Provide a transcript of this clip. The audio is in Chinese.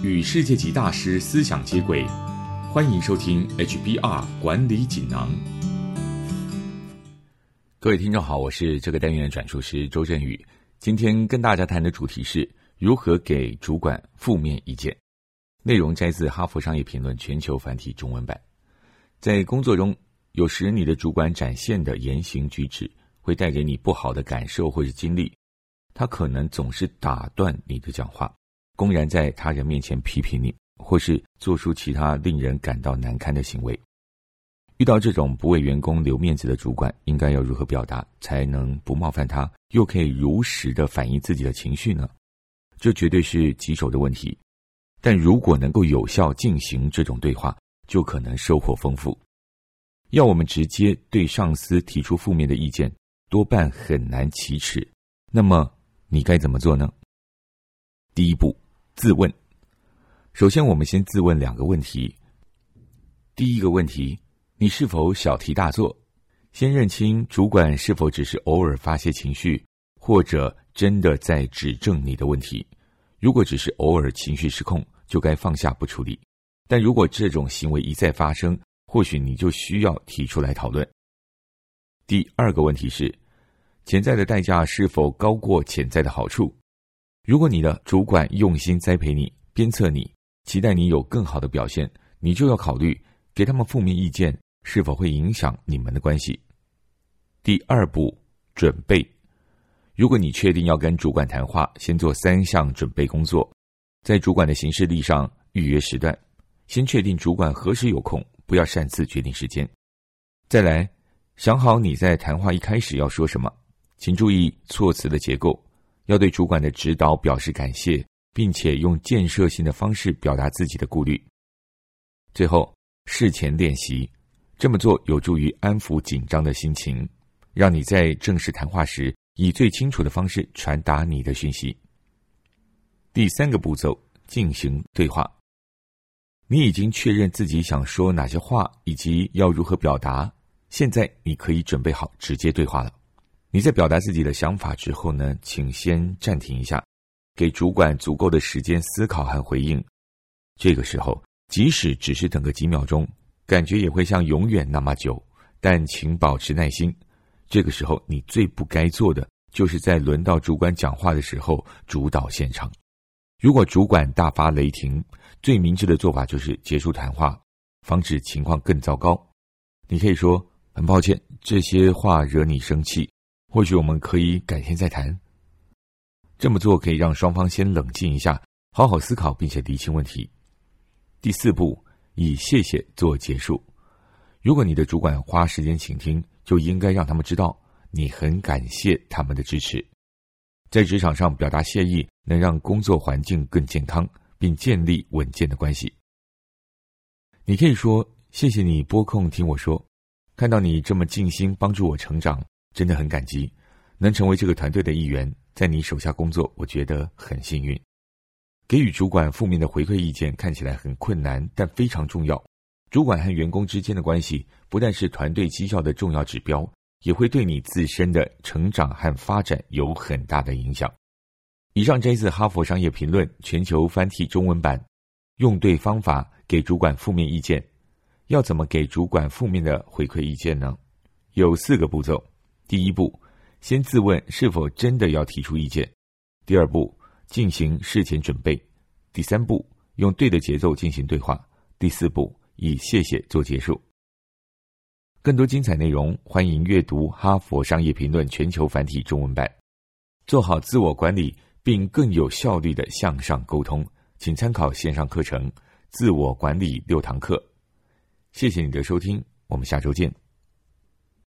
与世界级大师思想接轨，欢迎收听 HBR 管理锦囊。各位听众好，我是这个单元的转述师周振宇。今天跟大家谈的主题是如何给主管负面意见。内容摘自《哈佛商业评论》全球繁体中文版。在工作中，有时你的主管展现的言行举止会带给你不好的感受或是经历。他可能总是打断你的讲话，公然在他人面前批评你，或是做出其他令人感到难堪的行为。遇到这种不为员工留面子的主管，应该要如何表达才能不冒犯他，又可以如实的反映自己的情绪呢？这绝对是棘手的问题。但如果能够有效进行这种对话，就可能收获丰富。要我们直接对上司提出负面的意见，多半很难启齿。那么你该怎么做呢？第一步，自问。首先，我们先自问两个问题。第一个问题，你是否小题大做？先认清主管是否只是偶尔发泄情绪，或者真的在指正你的问题。如果只是偶尔情绪失控，就该放下不处理；但如果这种行为一再发生，或许你就需要提出来讨论。第二个问题是，潜在的代价是否高过潜在的好处？如果你的主管用心栽培你、鞭策你，期待你有更好的表现，你就要考虑给他们负面意见是否会影响你们的关系。第二步，准备。如果你确定要跟主管谈话，先做三项准备工作：在主管的行事历上预约时段，先确定主管何时有空，不要擅自决定时间；再来想好你在谈话一开始要说什么，请注意措辞的结构，要对主管的指导表示感谢，并且用建设性的方式表达自己的顾虑。最后，事前练习，这么做有助于安抚紧张的心情，让你在正式谈话时。以最清楚的方式传达你的讯息。第三个步骤，进行对话。你已经确认自己想说哪些话，以及要如何表达。现在你可以准备好直接对话了。你在表达自己的想法之后呢，请先暂停一下，给主管足够的时间思考和回应。这个时候，即使只是等个几秒钟，感觉也会像永远那么久，但请保持耐心。这个时候，你最不该做的，就是在轮到主管讲话的时候主导现场。如果主管大发雷霆，最明智的做法就是结束谈话，防止情况更糟糕。你可以说：“很抱歉，这些话惹你生气，或许我们可以改天再谈。”这么做可以让双方先冷静一下，好好思考，并且理清问题。第四步，以谢谢做结束。如果你的主管花时间倾听，就应该让他们知道你很感谢他们的支持。在职场上表达谢意，能让工作环境更健康，并建立稳健的关系。你可以说：“谢谢你拨空听我说，看到你这么尽心帮助我成长，真的很感激。能成为这个团队的一员，在你手下工作，我觉得很幸运。”给予主管负面的回馈意见看起来很困难，但非常重要。主管和员工之间的关系不但是团队绩效的重要指标，也会对你自身的成长和发展有很大的影响。以上摘自《哈佛商业评论》全球翻译中文版。用对方法给主管负面意见，要怎么给主管负面的回馈意见呢？有四个步骤：第一步，先自问是否真的要提出意见；第二步，进行事前准备；第三步，用对的节奏进行对话；第四步。以谢谢做结束。更多精彩内容，欢迎阅读《哈佛商业评论》全球繁体中文版。做好自我管理，并更有效率的向上沟通，请参考线上课程《自我管理六堂课》。谢谢你的收听，我们下周见。